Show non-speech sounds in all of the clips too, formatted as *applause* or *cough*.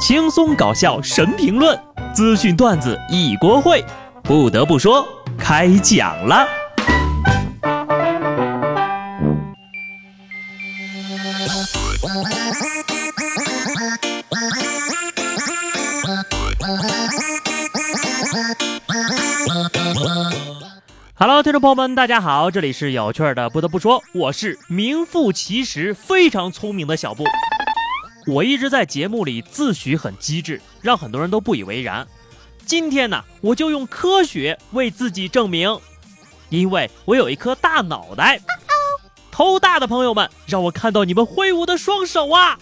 轻松搞笑神评论，资讯段子一锅烩。不得不说，开讲了。Hello，听众朋友们，大家好，这里是有趣的。不得不说，我是名副其实非常聪明的小布。我一直在节目里自诩很机智，让很多人都不以为然。今天呢，我就用科学为自己证明，因为我有一颗大脑袋。头大的朋友们，让我看到你们挥舞的双手啊！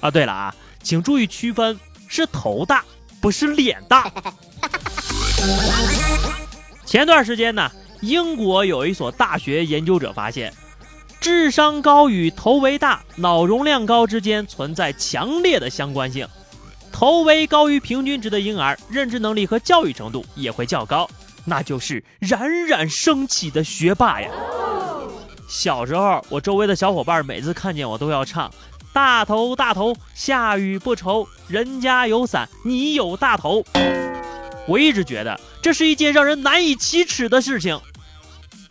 啊，对了啊，请注意区分，是头大，不是脸大。*laughs* 前段时间呢，英国有一所大学研究者发现。智商高与头围大、脑容量高之间存在强烈的相关性。头围高于平均值的婴儿，认知能力和教育程度也会较高，那就是冉冉升起的学霸呀。小时候，我周围的小伙伴每次看见我都要唱：“大头大头，下雨不愁，人家有伞，你有大头。”我一直觉得这是一件让人难以启齿的事情，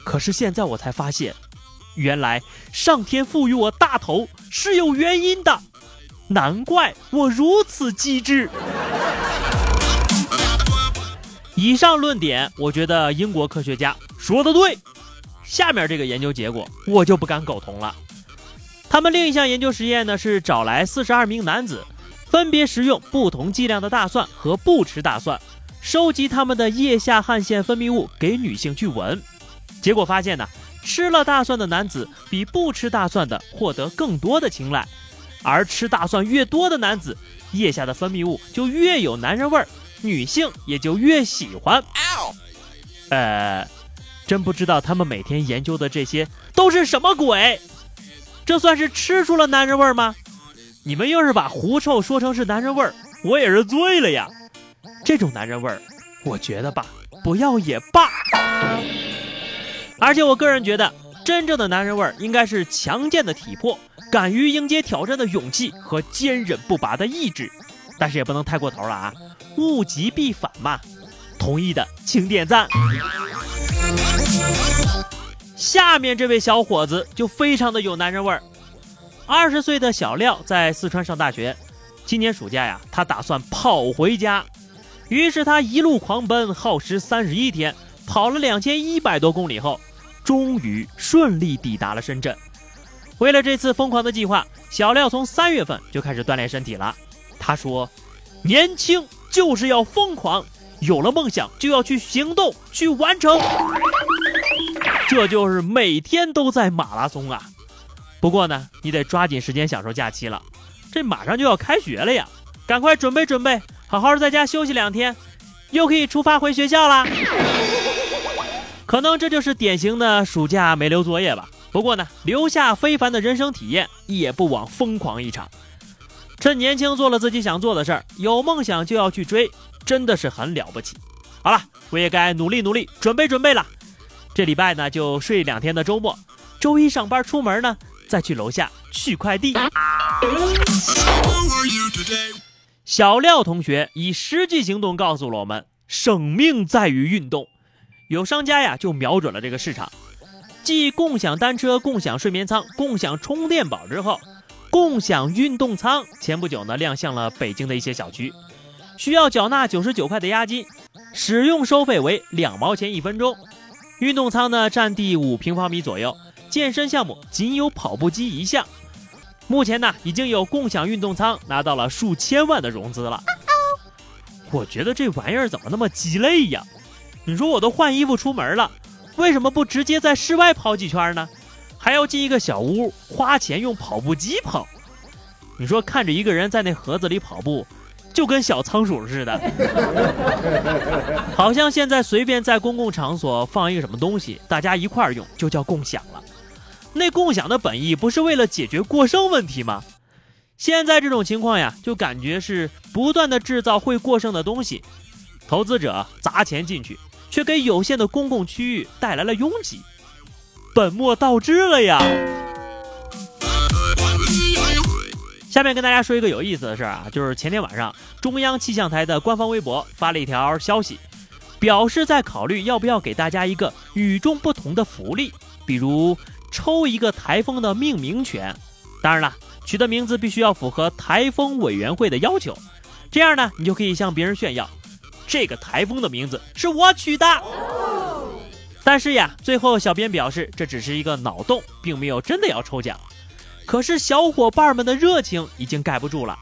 可是现在我才发现。原来上天赋予我大头是有原因的，难怪我如此机智。以上论点，我觉得英国科学家说的对。下面这个研究结果，我就不敢苟同了。他们另一项研究实验呢，是找来四十二名男子，分别食用不同剂量的大蒜和不吃大蒜，收集他们的腋下汗腺分泌物给女性去闻，结果发现呢。吃了大蒜的男子比不吃大蒜的获得更多的青睐，而吃大蒜越多的男子，腋下的分泌物就越有男人味儿，女性也就越喜欢。呃，真不知道他们每天研究的这些都是什么鬼？这算是吃出了男人味儿吗？你们要是把狐臭说成是男人味儿，我也是醉了呀。这种男人味儿，我觉得吧，不要也罢。而且我个人觉得，真正的男人味儿应该是强健的体魄、敢于迎接挑战的勇气和坚韧不拔的意志，但是也不能太过头了啊！物极必反嘛。同意的请点赞。下面这位小伙子就非常的有男人味儿。二十岁的小廖在四川上大学，今年暑假呀，他打算跑回家，于是他一路狂奔，耗时三十一天，跑了两千一百多公里后。终于顺利抵达了深圳。为了这次疯狂的计划，小廖从三月份就开始锻炼身体了。他说：“年轻就是要疯狂，有了梦想就要去行动，去完成。”这就是每天都在马拉松啊！不过呢，你得抓紧时间享受假期了。这马上就要开学了呀，赶快准备准备，好好在家休息两天，又可以出发回学校啦。可能这就是典型的暑假没留作业吧。不过呢，留下非凡的人生体验，也不枉疯狂一场。趁年轻做了自己想做的事儿，有梦想就要去追，真的是很了不起。好了，我也该努力努力，准备准备了。这礼拜呢，就睡两天的周末，周一上班出门呢，再去楼下取快递。小廖同学以实际行动告诉了我们：生命在于运动。有商家呀，就瞄准了这个市场。继共享单车、共享睡眠舱、共享充电宝之后，共享运动舱前不久呢亮相了北京的一些小区，需要缴纳九十九块的押金，使用收费为两毛钱一分钟。运动舱呢占地五平方米左右，健身项目仅有跑步机一项。目前呢已经有共享运动舱拿到了数千万的融资了。*laughs* 我觉得这玩意儿怎么那么鸡肋呀？你说我都换衣服出门了，为什么不直接在室外跑几圈呢？还要进一个小屋花钱用跑步机跑？你说看着一个人在那盒子里跑步，就跟小仓鼠似的。*laughs* 好像现在随便在公共场所放一个什么东西，大家一块儿用就叫共享了。那共享的本意不是为了解决过剩问题吗？现在这种情况呀，就感觉是不断的制造会过剩的东西，投资者砸钱进去。却给有限的公共区域带来了拥挤，本末倒置了呀！下面跟大家说一个有意思的事儿啊，就是前天晚上中央气象台的官方微博发了一条消息，表示在考虑要不要给大家一个与众不同的福利，比如抽一个台风的命名权。当然了，取的名字必须要符合台风委员会的要求，这样呢，你就可以向别人炫耀，这个台风的名字是我取的。但是呀，最后小编表示这只是一个脑洞，并没有真的要抽奖。可是小伙伴们的热情已经盖不住了，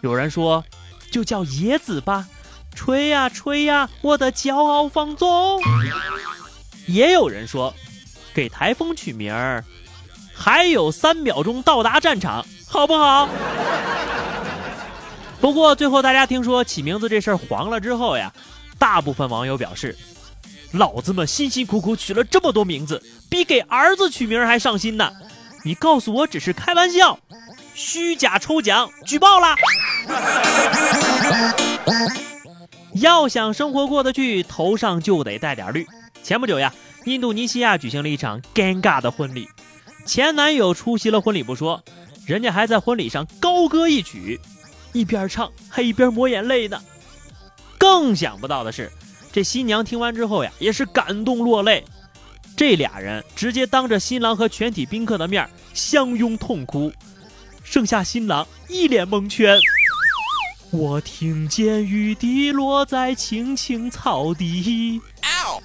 有人说就叫野子吧，吹呀吹呀，我的骄傲放纵。也有人说给台风取名儿，还有三秒钟到达战场，好不好？不过最后大家听说起名字这事儿黄了之后呀，大部分网友表示，老子们辛辛苦苦取了这么多名字，比给儿子取名还上心呢。你告诉我只是开玩笑，虚假抽奖举报啦！要想生活过得去，头上就得带点绿。前不久呀，印度尼西亚举行了一场尴尬的婚礼，前男友出席了婚礼不说，人家还在婚礼上高歌一曲，一边唱还一边抹眼泪呢。更想不到的是，这新娘听完之后呀，也是感动落泪。这俩人直接当着新郎和全体宾客的面相拥痛哭，剩下新郎一脸蒙圈。我听见雨滴落在青青草地。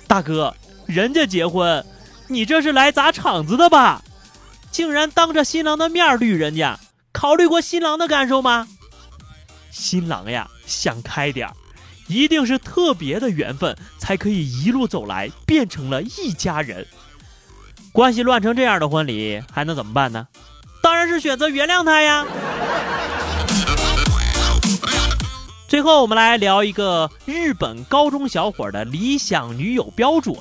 大哥，人家结婚，你这是来砸场子的吧？竟然当着新郎的面绿人家，考虑过新郎的感受吗？新郎呀，想开点儿。一定是特别的缘分，才可以一路走来变成了一家人。关系乱成这样的婚礼，还能怎么办呢？当然是选择原谅他呀。最后，我们来聊一个日本高中小伙的理想女友标准：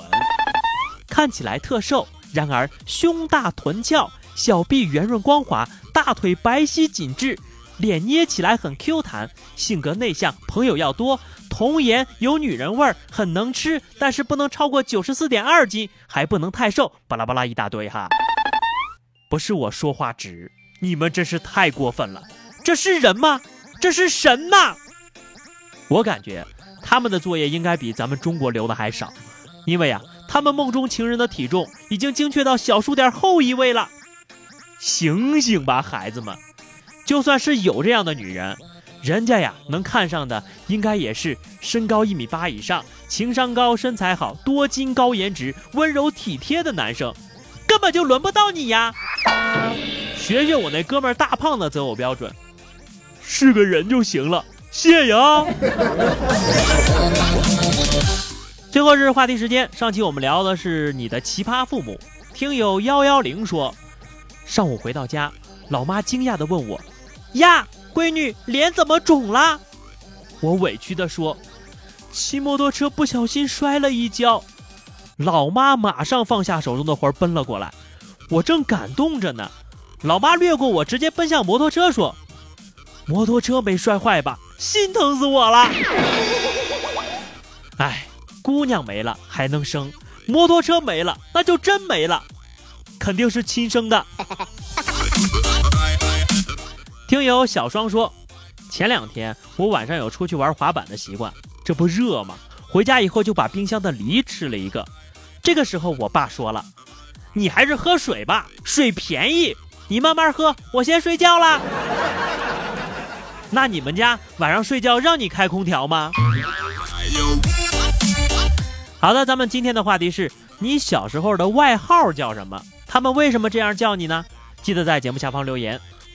看起来特瘦，然而胸大臀翘，小臂圆润光滑，大腿白皙紧致。脸捏起来很 Q 弹，性格内向，朋友要多，童颜有女人味儿，很能吃，但是不能超过九十四点二斤，还不能太瘦，巴拉巴拉一大堆哈。不是我说话直，你们真是太过分了，这是人吗？这是神呐！我感觉他们的作业应该比咱们中国留的还少，因为啊，他们梦中情人的体重已经精确到小数点后一位了。醒醒吧，孩子们！就算是有这样的女人，人家呀能看上的应该也是身高一米八以上、情商高、身材好、多金、高颜值、温柔体贴的男生，根本就轮不到你呀！学学我那哥们大胖的择偶标准，是个人就行了，谢谢啊！*laughs* 最后是话题时间，上期我们聊的是你的奇葩父母，听友幺幺零说，上午回到家，老妈惊讶地问我。呀，闺女，脸怎么肿了？我委屈地说：“骑摩托车不小心摔了一跤。”老妈马上放下手中的活儿奔了过来。我正感动着呢，老妈掠过我，直接奔向摩托车说：“摩托车没摔坏吧？心疼死我了！” *laughs* 哎，姑娘没了还能生，摩托车没了那就真没了，肯定是亲生的。听友小双说，前两天我晚上有出去玩滑板的习惯，这不热吗？回家以后就把冰箱的梨吃了一个。这个时候我爸说了：“你还是喝水吧，水便宜，你慢慢喝，我先睡觉啦。”那你们家晚上睡觉让你开空调吗？好的，咱们今天的话题是你小时候的外号叫什么？他们为什么这样叫你呢？记得在节目下方留言。